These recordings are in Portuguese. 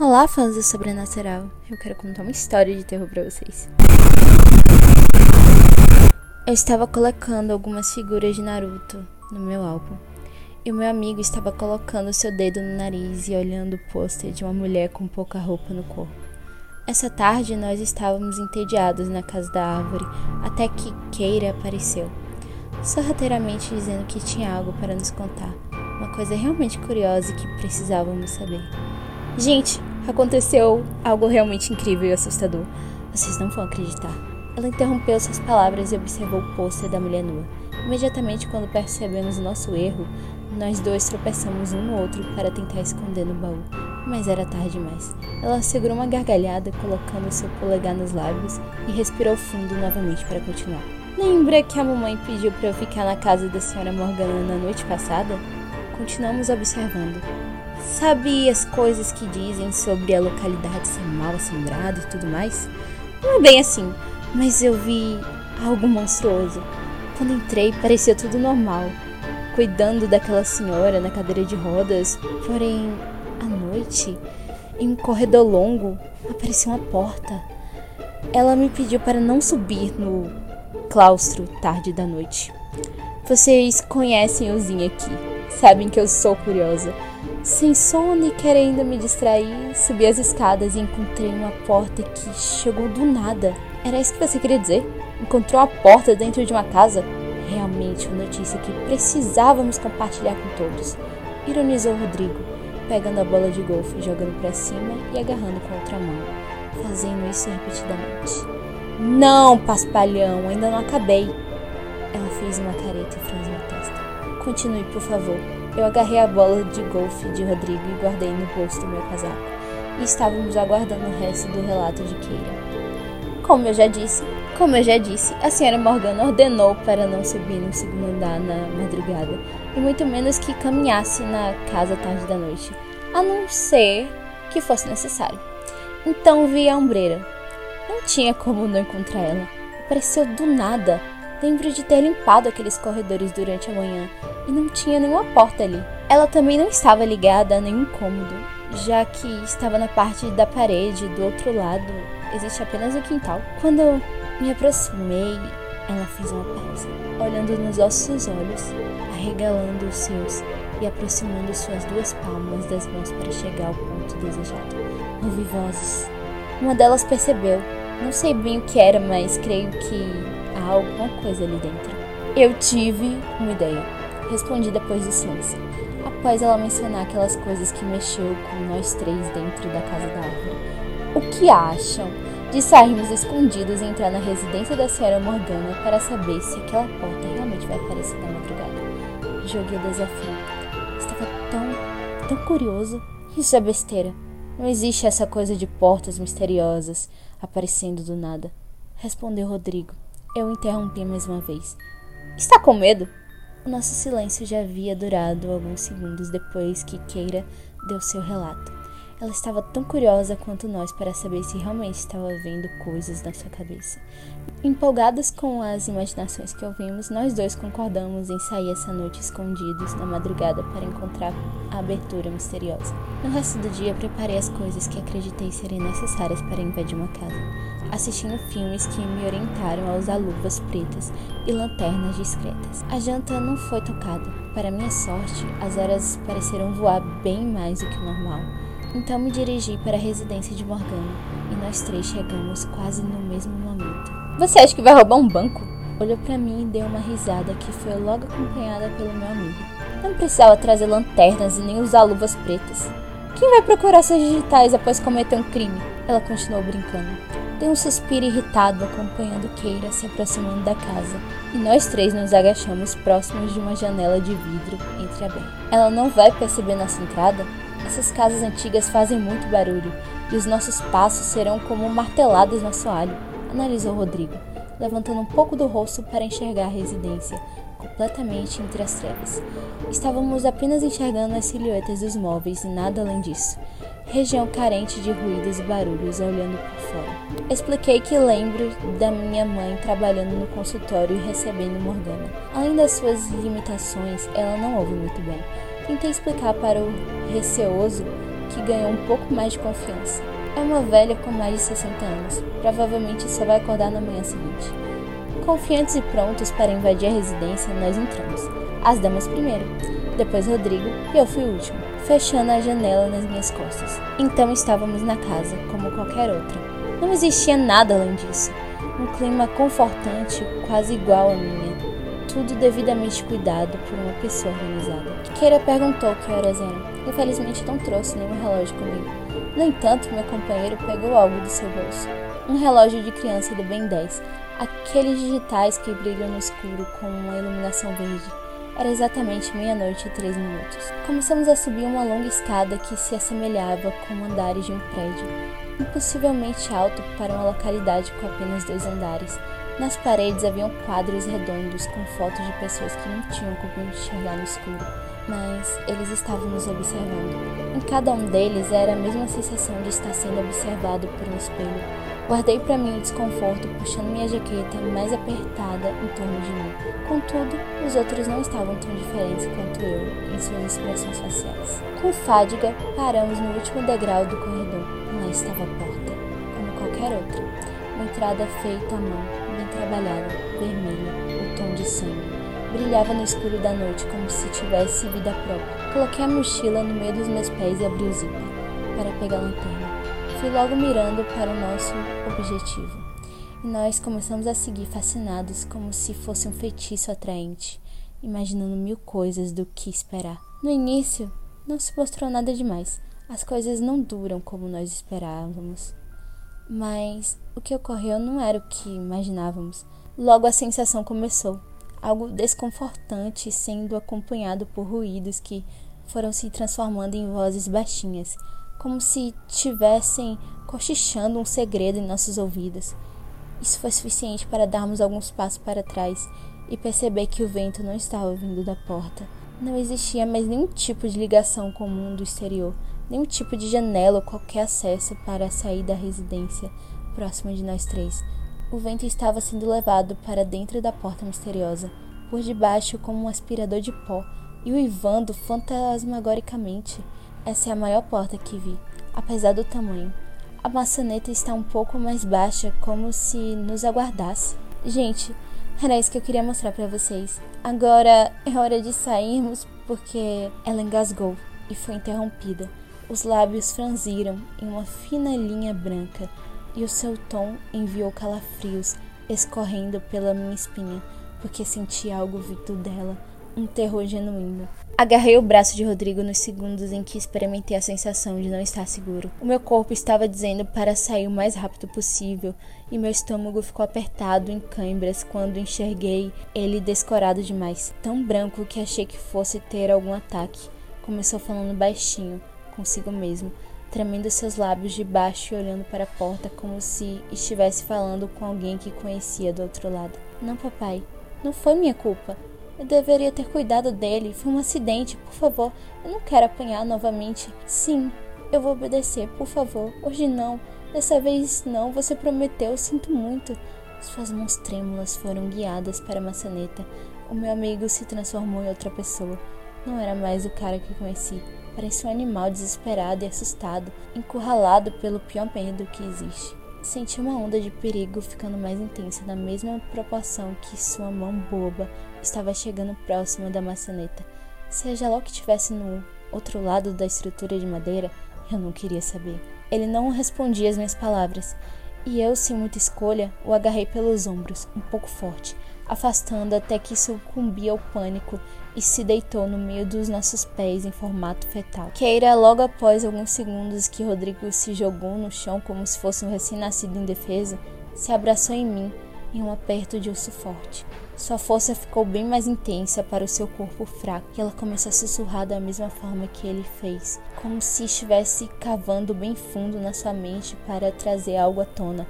Olá, fãs do Sobrenatural. Eu quero contar uma história de terror para vocês. Eu estava colocando algumas figuras de Naruto no meu álbum. E o meu amigo estava colocando seu dedo no nariz e olhando o pôster de uma mulher com pouca roupa no corpo. Essa tarde nós estávamos entediados na casa da árvore até que Keira apareceu, sorrateiramente dizendo que tinha algo para nos contar, uma coisa realmente curiosa que precisávamos saber. Gente, aconteceu algo realmente incrível e assustador. Vocês não vão acreditar. Ela interrompeu suas palavras e observou o pôster da mulher nua. Imediatamente, quando percebemos o nosso erro, nós dois tropeçamos um no outro para tentar esconder no baú, mas era tarde demais. Ela segurou uma gargalhada, colocando seu polegar nos lábios e respirou fundo novamente para continuar. Lembra que a mamãe pediu para eu ficar na casa da senhora Morgana na noite passada? Continuamos observando. Sabe as coisas que dizem sobre a localidade ser mal assombrada e tudo mais? Não é bem assim, mas eu vi algo monstruoso. Quando entrei, parecia tudo normal, cuidando daquela senhora na cadeira de rodas, porém, à noite, em um corredor longo, apareceu uma porta. Ela me pediu para não subir no claustro tarde da noite. Vocês conhecem o Zinho aqui, sabem que eu sou curiosa. Sem sono e querendo me distrair, subi as escadas e encontrei uma porta que chegou do nada. Era isso que você queria dizer? Encontrou uma porta dentro de uma casa? Realmente uma notícia que precisávamos compartilhar com todos. Ironizou Rodrigo, pegando a bola de golfe, jogando para cima e agarrando com a outra mão, fazendo isso repetidamente. Não, paspalhão, ainda não acabei. Ela fez uma careta e franziu a testa. Continue, por favor. Eu agarrei a bola de golfe de Rodrigo e guardei no bolso do meu casaco. E estávamos aguardando o resto do relato de Keira. Como eu já disse, como eu já disse, a senhora Morgana ordenou para não subir no segundo andar na madrugada, e muito menos que caminhasse na casa tarde da noite, a não ser que fosse necessário. Então vi a ombreira. Não tinha como não encontrar ela. Apareceu do nada, Lembro de ter limpado aqueles corredores durante a manhã e não tinha nenhuma porta ali. Ela também não estava ligada a nenhum cômodo, já que estava na parte da parede do outro lado, existe apenas o quintal. Quando eu me aproximei, ela fez uma pausa, olhando nos nossos olhos, arregalando os seus e aproximando suas duas palmas das mãos para chegar ao ponto desejado. Ouvi vozes. Uma delas percebeu. Não sei bem o que era, mas creio que alguma coisa ali dentro. Eu tive uma ideia. Respondi depois do silêncio. Após ela mencionar aquelas coisas que mexeu com nós três dentro da casa da árvore. O que acham de sairmos escondidos e entrar na residência da senhora Morgana para saber se aquela porta realmente vai aparecer na madrugada? Joguei o desafio. Estava tão, tão curioso. Isso é besteira. Não existe essa coisa de portas misteriosas aparecendo do nada. Respondeu Rodrigo. Eu interrompi mais uma vez. Está com medo? O nosso silêncio já havia durado alguns segundos depois que Keira deu seu relato. Ela estava tão curiosa quanto nós para saber se realmente estava vendo coisas na sua cabeça. Empolgados com as imaginações que ouvimos, nós dois concordamos em sair essa noite escondidos na madrugada para encontrar a abertura misteriosa. No resto do dia, preparei as coisas que acreditei serem necessárias para invadir uma casa assistindo filmes que me orientaram a usar luvas pretas e lanternas discretas. A janta não foi tocada. Para minha sorte, as horas pareceram voar bem mais do que o normal. Então me dirigi para a residência de Morgana e nós três chegamos quase no mesmo momento. Você acha que vai roubar um banco? Olhou para mim e deu uma risada que foi logo acompanhada pelo meu amigo. Não precisava trazer lanternas e nem usar luvas pretas. Quem vai procurar seus digitais após cometer um crime? Ela continuou brincando. Dei um suspiro irritado acompanhando Keira se aproximando da casa, e nós três nos agachamos próximos de uma janela de vidro entreaberta. Ela não vai perceber nossa entrada? Essas casas antigas fazem muito barulho, e os nossos passos serão como marteladas no assoalho, analisou Rodrigo, levantando um pouco do rosto para enxergar a residência, completamente entre as trevas. Estávamos apenas enxergando as silhuetas dos móveis e nada além disso região carente de ruídos e barulhos olhando por fora. Expliquei que lembro da minha mãe trabalhando no consultório e recebendo Morgana. Além das suas limitações, ela não ouve muito bem. Tentei explicar para o receoso que ganhou um pouco mais de confiança. É uma velha com mais de 60 anos, provavelmente só vai acordar na manhã seguinte. Confiantes e prontos para invadir a residência, nós entramos. As damas primeiro, depois Rodrigo e eu fui o último, fechando a janela nas minhas costas. Então estávamos na casa, como qualquer outra. Não existia nada além disso. Um clima confortante, quase igual à minha. Tudo devidamente cuidado por uma pessoa organizada. Keira perguntou que horas eram. Infelizmente não trouxe nenhum relógio comigo. No entanto, meu companheiro pegou algo do seu bolso. Um relógio de criança do Ben 10, aqueles digitais que brilham no escuro com uma iluminação verde. Era exatamente meia-noite e três minutos. Começamos a subir uma longa escada que se assemelhava com andares de um prédio, impossivelmente alto para uma localidade com apenas dois andares. Nas paredes haviam quadros redondos com fotos de pessoas que não tinham como enxergar no escuro, mas eles estavam nos observando. Em cada um deles era a mesma sensação de estar sendo observado por um espelho. Guardei para mim o desconforto, puxando minha jaqueta mais apertada em torno de mim. Contudo, os outros não estavam tão diferentes quanto eu em suas expressões faciais. Com fadiga, paramos no último degrau do corredor. Lá estava a porta, como qualquer outra. Uma entrada feita à mão, trabalhada, vermelha, o tom de sangue. Brilhava no escuro da noite como se tivesse vida própria. Coloquei a mochila no meio dos meus pés e abri o zíper para pegar a lanterna. Fui logo mirando para o nosso objetivo. E nós começamos a seguir fascinados, como se fosse um feitiço atraente, imaginando mil coisas do que esperar. No início, não se mostrou nada demais. As coisas não duram como nós esperávamos. Mas o que ocorreu não era o que imaginávamos. Logo a sensação começou, algo desconfortante, sendo acompanhado por ruídos que foram se transformando em vozes baixinhas como se tivessem cochichando um segredo em nossos ouvidos. Isso foi suficiente para darmos alguns passos para trás e perceber que o vento não estava vindo da porta. Não existia mais nenhum tipo de ligação com o mundo exterior, nenhum tipo de janela ou qualquer acesso para sair da residência próxima de nós três. O vento estava sendo levado para dentro da porta misteriosa, por debaixo como um aspirador de pó, e uivando fantasmagoricamente. Essa é a maior porta que vi, apesar do tamanho. A maçaneta está um pouco mais baixa, como se nos aguardasse. Gente, era isso que eu queria mostrar para vocês. Agora é hora de sairmos porque ela engasgou e foi interrompida. Os lábios franziram em uma fina linha branca e o seu tom enviou calafrios escorrendo pela minha espinha, porque senti algo vindo dela, um terror genuíno. Agarrei o braço de Rodrigo nos segundos em que experimentei a sensação de não estar seguro. O meu corpo estava dizendo para sair o mais rápido possível e meu estômago ficou apertado em câimbras quando enxerguei ele descorado demais, tão branco que achei que fosse ter algum ataque. Começou falando baixinho, consigo mesmo, tremendo seus lábios de baixo e olhando para a porta como se estivesse falando com alguém que conhecia do outro lado. Não, papai, não foi minha culpa. Eu deveria ter cuidado dele. Foi um acidente, por favor. Eu não quero apanhar novamente. Sim, eu vou obedecer, por favor. Hoje não. Dessa vez não. Você prometeu. Sinto muito. Suas mãos trêmulas foram guiadas para a maçaneta. O meu amigo se transformou em outra pessoa. Não era mais o cara que conheci. Parecia um animal desesperado e assustado, encurralado pelo pior medo que existe. Senti uma onda de perigo ficando mais intensa na mesma proporção que sua mão boba estava chegando próxima da maçaneta. Seja lá o que tivesse no outro lado da estrutura de madeira, eu não queria saber. Ele não respondia às minhas palavras, e eu, sem muita escolha, o agarrei pelos ombros, um pouco forte, afastando até que sucumbia ao pânico e se deitou no meio dos nossos pés em formato fetal. Keira, logo após alguns segundos que Rodrigo se jogou no chão como se fosse um recém-nascido indefeso, se abraçou em mim em um aperto de urso forte. Sua força ficou bem mais intensa para o seu corpo fraco e ela começou a sussurrar da mesma forma que ele fez, como se estivesse cavando bem fundo na sua mente para trazer algo à tona.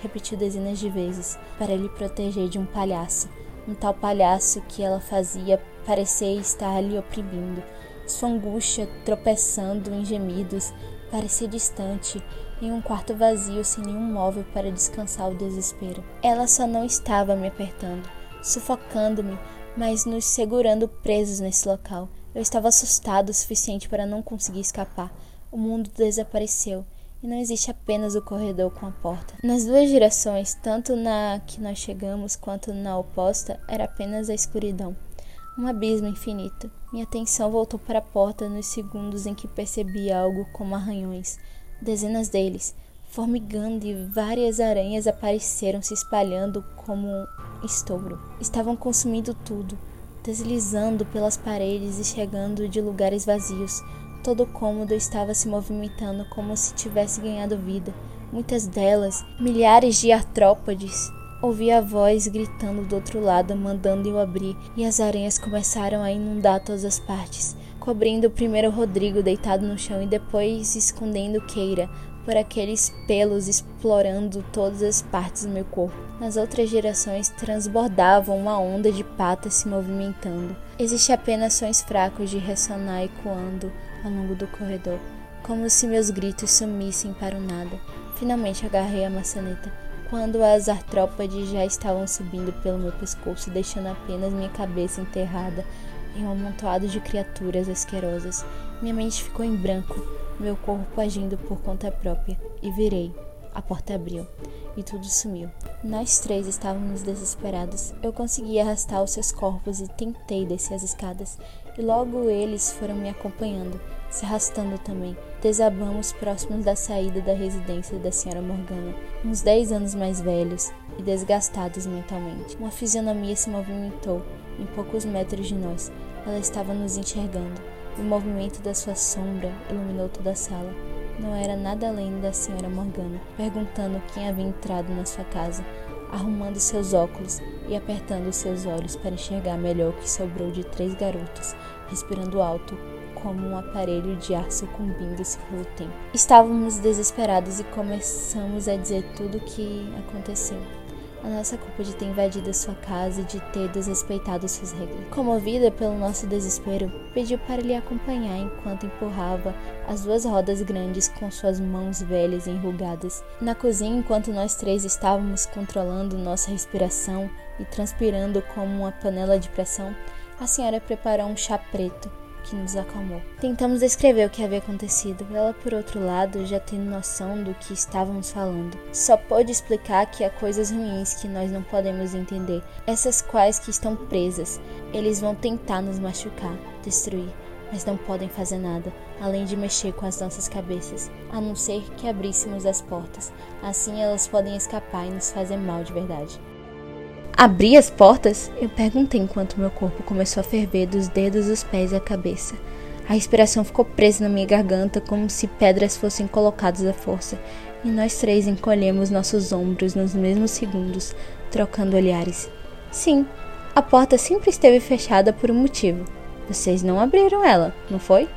Repetiu dezenas de vezes para lhe proteger de um palhaço, um tal palhaço que ela fazia parecer estar lhe oprimindo. Sua angústia, tropeçando em gemidos, parecia distante, em um quarto vazio sem nenhum móvel para descansar o desespero. Ela só não estava me apertando sufocando-me, mas nos segurando presos nesse local. Eu estava assustado o suficiente para não conseguir escapar. O mundo desapareceu e não existe apenas o corredor com a porta. Nas duas direções, tanto na que nós chegamos quanto na oposta, era apenas a escuridão. Um abismo infinito. Minha atenção voltou para a porta nos segundos em que percebi algo como arranhões. Dezenas deles, formigando e várias aranhas apareceram se espalhando como um estouro. Estavam consumindo tudo, deslizando pelas paredes e chegando de lugares vazios. Todo o cômodo estava se movimentando como se tivesse ganhado vida. Muitas delas, milhares de artrópodes, Ouvi a voz gritando do outro lado, mandando eu abrir, e as aranhas começaram a inundar todas as partes, cobrindo primeiro Rodrigo deitado no chão e depois escondendo Keira, por aqueles pelos explorando todas as partes do meu corpo. Nas outras direções transbordavam uma onda de patas se movimentando. Existia apenas sons fracos de ressonar ecoando ao longo do corredor, como se meus gritos sumissem para o nada. Finalmente agarrei a maçaneta, quando as artrópodes já estavam subindo pelo meu pescoço, deixando apenas minha cabeça enterrada em um amontoado de criaturas asquerosas. Minha mente ficou em branco meu corpo agindo por conta própria, e virei. A porta abriu e tudo sumiu. Nós três estávamos desesperados. Eu consegui arrastar os seus corpos e tentei descer as escadas, e logo eles foram me acompanhando, se arrastando também. Desabamos próximos da saída da residência da senhora Morgana, uns dez anos mais velhos e desgastados mentalmente. Uma fisionomia se movimentou em poucos metros de nós. Ela estava nos enxergando. O movimento da sua sombra iluminou toda a sala. Não era nada além da senhora Morgana, perguntando quem havia entrado na sua casa, arrumando seus óculos e apertando seus olhos para enxergar melhor o que sobrou de três garotos, respirando alto, como um aparelho de ar sucumbindo-se pelo tempo. Estávamos desesperados e começamos a dizer tudo o que aconteceu a nossa culpa de ter invadido sua casa e de ter desrespeitado suas regras. Comovida pelo nosso desespero, pediu para lhe acompanhar enquanto empurrava as duas rodas grandes com suas mãos velhas e enrugadas. Na cozinha, enquanto nós três estávamos controlando nossa respiração e transpirando como uma panela de pressão, a senhora preparou um chá preto que nos acalmou. Tentamos descrever o que havia acontecido, ela, por outro lado, já tendo noção do que estávamos falando. Só pôde explicar que há coisas ruins que nós não podemos entender, essas quais que estão presas. Eles vão tentar nos machucar, destruir, mas não podem fazer nada, além de mexer com as nossas cabeças, a não ser que abríssemos as portas. Assim elas podem escapar e nos fazer mal de verdade. Abri as portas? Eu perguntei enquanto meu corpo começou a ferver dos dedos, os pés e a cabeça. A respiração ficou presa na minha garganta como se pedras fossem colocadas à força, e nós três encolhemos nossos ombros nos mesmos segundos, trocando olhares. Sim, a porta sempre esteve fechada por um motivo. Vocês não abriram ela, não foi?